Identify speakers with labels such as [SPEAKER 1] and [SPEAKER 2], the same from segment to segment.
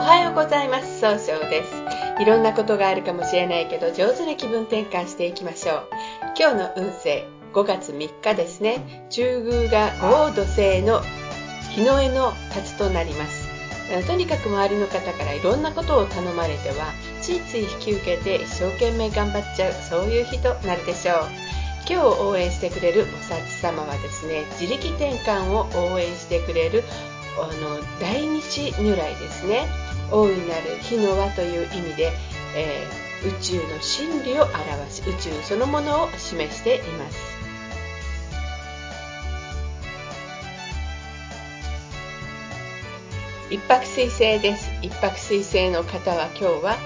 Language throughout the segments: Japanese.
[SPEAKER 1] はようございます。総称です。いろんなことがあるかもしれないけど上手に気分転換していきましょう。今日の運勢5月3日ですね。中宮が豪土星の日の絵の立となります。とにかく周りの方からいろんなことを頼まれてはついつい引き受けて一生懸命頑張っちゃうそういう日となるでしょう。今日応援してくれる菩薩様はですね自力転換を応援してくれるあの大日如来ですね。大いなる火の輪という意味で、えー、宇宙の真理を表し宇宙そのものを示しています。一泊水星です。一泊水星の方は今日は、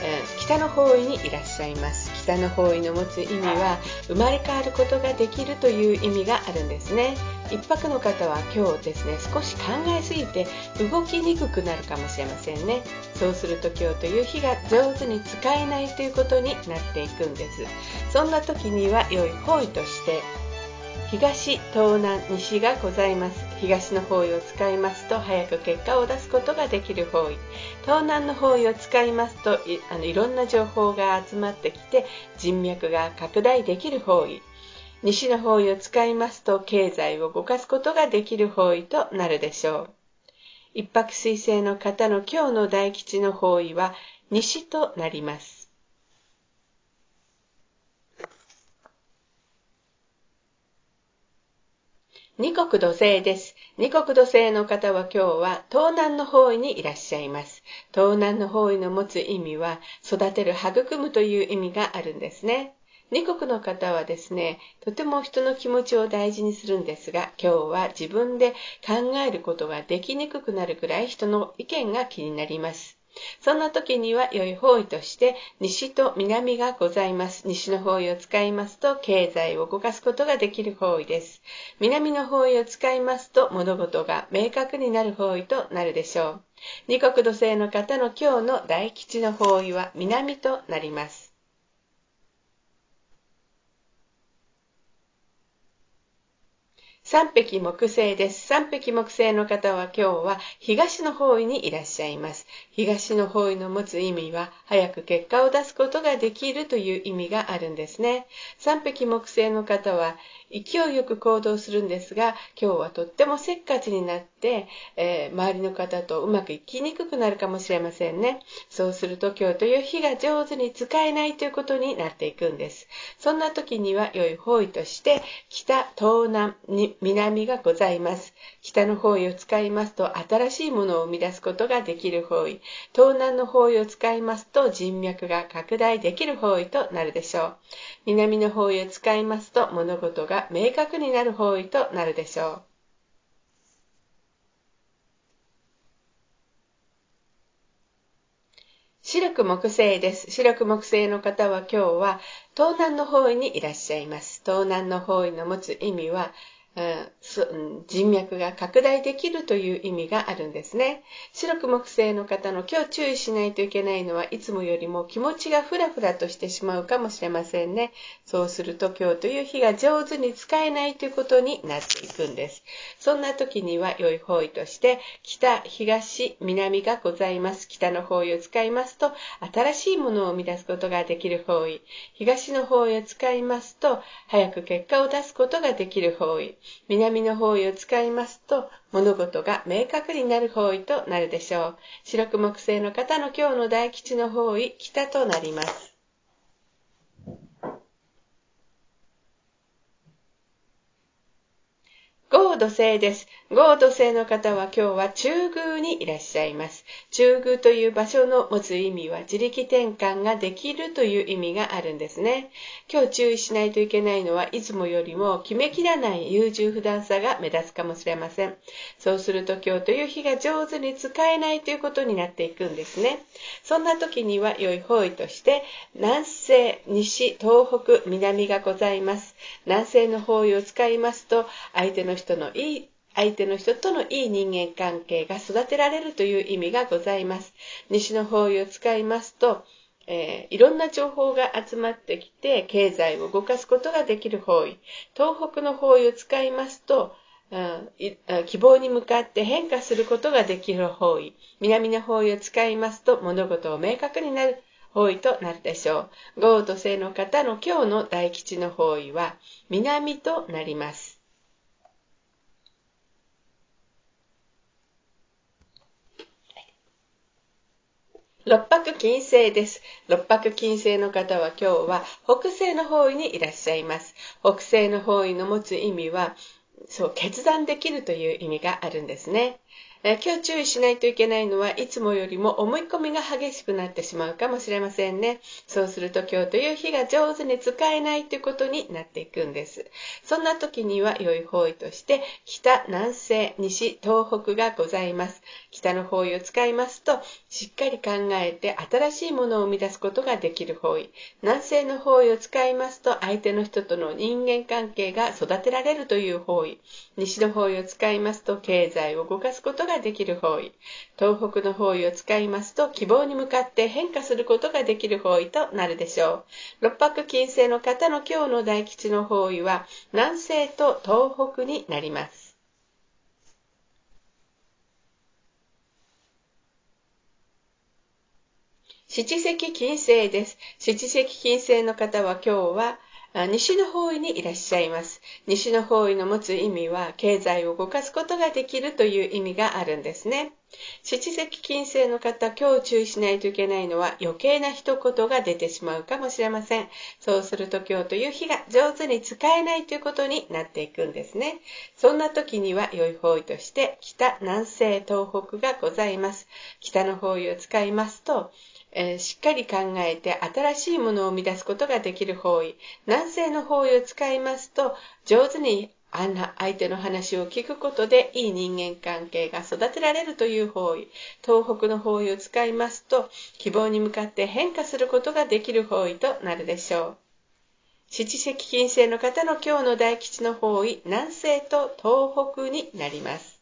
[SPEAKER 1] えー、北の方位にいらっしゃいます。北の方位の持つ意味は生まれ変わることができるという意味があるんですね。一泊の方は今日ですね少し考えすぎて動きにくくなるかもしれませんね。そうすると今日という日が上手に使えないということになっていくんです。そんな時には良い方位として東東南西がございます。東の方位を使いますと早く結果を出すことができる方位。東南の方位を使いますといあのいろんな情報が集まってきて人脈が拡大できる方位。西の方位を使いますと経済を動かすことができる方位となるでしょう一泊水星の方の今日の大吉の方位は西となります二国土星です。二国土星の方は今日は東南の方位にいらっしゃいます。東南の方位の持つ意味は育てる、育むという意味があるんですね。二国の方はですね、とても人の気持ちを大事にするんですが、今日は自分で考えることができにくくなるくらい人の意見が気になります。そんな時には良い方位として西と南がございます。西の方位を使いますと経済を動かすことができる方位です。南の方位を使いますと物事が明確になる方位となるでしょう。二国土星の方の今日の大吉の方位は南となります。三匹木星です。三匹木星の方は今日は東の方位にいらっしゃいます。東の方位の持つ意味は早く結果を出すことができるという意味があるんですね。三匹木星の方は勢いよく行動するんですが、今日はとってもせっかちになって、えー、周りの方とうまくいきにくくなるかもしれませんね。そうすると今日という日が上手に使えないということになっていくんです。そんな時には良い方位として、北、東南、南がございます。北の方位を使いますと新しいものを生み出すことができる方位。東南の方位を使いますと人脈が拡大できる方位となるでしょう。南の方位を使いますと物事が明確になる方位となるでしょう。白く木星です。白く木星の方は今日は東南の方位にいらっしゃいます。東南の方位の持つ意味は人脈が拡大できるという意味があるんですね。白く木星の方の今日注意しないといけないのはいつもよりも気持ちがふらふらとしてしまうかもしれませんね。そうすると今日という日が上手に使えないということになっていくんです。そんな時には良い方位として北、東、南がございます。北の方位を使いますと新しいものを生み出すことができる方位。東の方位を使いますと早く結果を出すことができる方位。南の方位を使いますと、物事が明確になる方位となるでしょう。白く木星の方の今日の大吉の方位、北となります。合土星です。合土星の方は今日は中宮にいらっしゃいます。中宮という場所の持つ意味は自力転換ができるという意味があるんですね。今日注意しないといけないのはいつもよりも決めきらない優柔不断さが目立つかもしれません。そうすると今日という日が上手に使えないということになっていくんですね。そんな時には良い方位として南西、西、東北、南がございます。南西の方位を使いますと相手の人のいい相手の人とのいい人間関係が育てられるという意味がございます。西の方位を使いますと、えー、いろんな情報が集まってきて、経済を動かすことができる方位。東北の方位を使いますと、希望に向かって変化することができる方位南の方位を使いますと物事を明確になる方位となるでしょう豪雨と星の方の今日の大吉の方位は南となります六白金星です。六白金星の方は今日は北西の方位にいらっしゃいます。北西の方位の持つ意味は、そう、決断できるという意味があるんですね。え今日注意しないといけないのはいつもよりも思い込みが激しくなってしまうかもしれませんね。そうすると今日という日が上手に使えないということになっていくんです。そんな時には良い方位として北、南西、西、東北がございます。北の方位を使いますとしっかり考えて新しいものを生み出すことができる方位。南西の方位を使いますと相手の人との人間関係が育てられるという方位。西の方位を使いますと経済を動かすことがができる方位。東北の方位を使いますと希望に向かって変化することができる方位となるでしょう。六白金星の方の今日の大吉の方位は南西と東北になります。七石金星です。七石金星の方は今日は西の方位にいらっしゃいます。西の方位の持つ意味は、経済を動かすことができるという意味があるんですね。七石金星の方、今日注意しないといけないのは余計な一言が出てしまうかもしれません。そうすると今日という日が上手に使えないということになっていくんですね。そんな時には良い方位として北、南西、東北がございます。北の方位を使いますと、えー、しっかり考えて新しいものを生み出すことができる方位。南西の方位を使いますと上手にあんな相手の話を聞くことでいい人間関係が育てられるという方位。東北の方位を使いますと希望に向かって変化することができる方位となるでしょう。七石金星の方の今日の大吉の方位南西と東北になります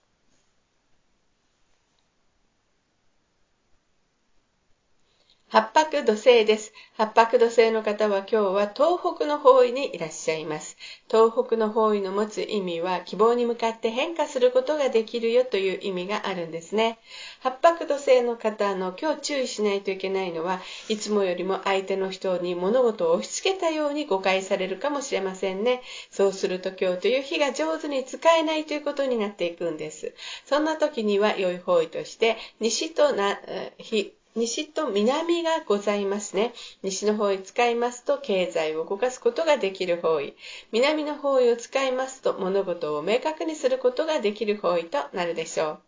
[SPEAKER 1] 八白土星です。八白土星の方は今日は東北の方位にいらっしゃいます。東北の方位の持つ意味は希望に向かって変化することができるよという意味があるんですね。八白土星の方の今日注意しないといけないのはいつもよりも相手の人に物事を押し付けたように誤解されるかもしれませんね。そうすると今日という日が上手に使えないということになっていくんです。そんな時には良い方位として西とな、日、西と南がございますね。西の方位使いますと経済を動かすことができる方位。南の方位を使いますと物事を明確にすることができる方位となるでしょう。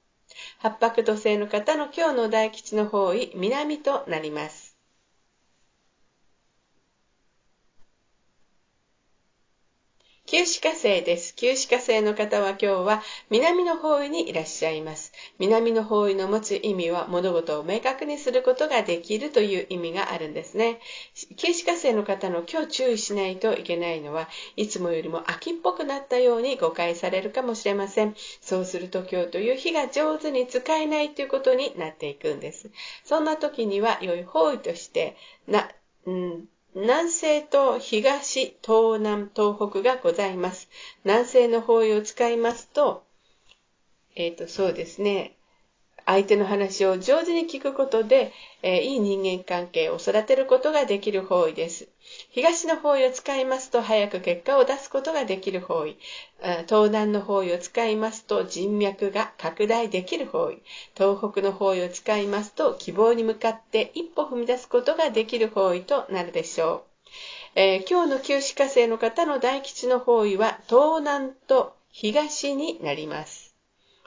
[SPEAKER 1] 八白土星の方の今日の大吉の方位、南となります。旧歯科生です。旧歯科生の方は今日は南の方位にいらっしゃいます。南の方位の持つ意味は物事を明確にすることができるという意味があるんですね。旧歯科生の方の今日注意しないといけないのはいつもよりも秋っぽくなったように誤解されるかもしれません。そうすると今日という日が上手に使えないということになっていくんです。そんな時には良い方位としてな、うん南西と東、東南、東北がございます。南西の方位を使いますと、えっ、ー、と、そうですね。相手の話を上手に聞くことで、えー、いい人間関係を育てることができる方位です。東の方位を使いますと早く結果を出すことができる方位。東南の方位を使いますと人脈が拡大できる方位。東北の方位を使いますと希望に向かって一歩踏み出すことができる方位となるでしょう。えー、今日の旧歯科生の方の大吉の方位は東南と東になります。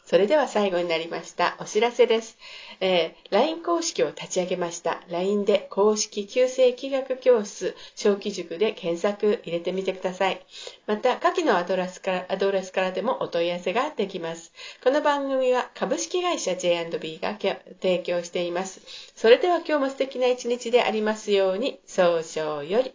[SPEAKER 1] それでは最後になりました。お知らせです。えー、LINE 公式を立ち上げました。LINE で公式旧世気学教室小規塾で検索入れてみてください。また、下記のアドレスからアドレスからでもお問い合わせができます。この番組は株式会社 J&B が提供しています。それでは今日も素敵な一日でありますように、早々より。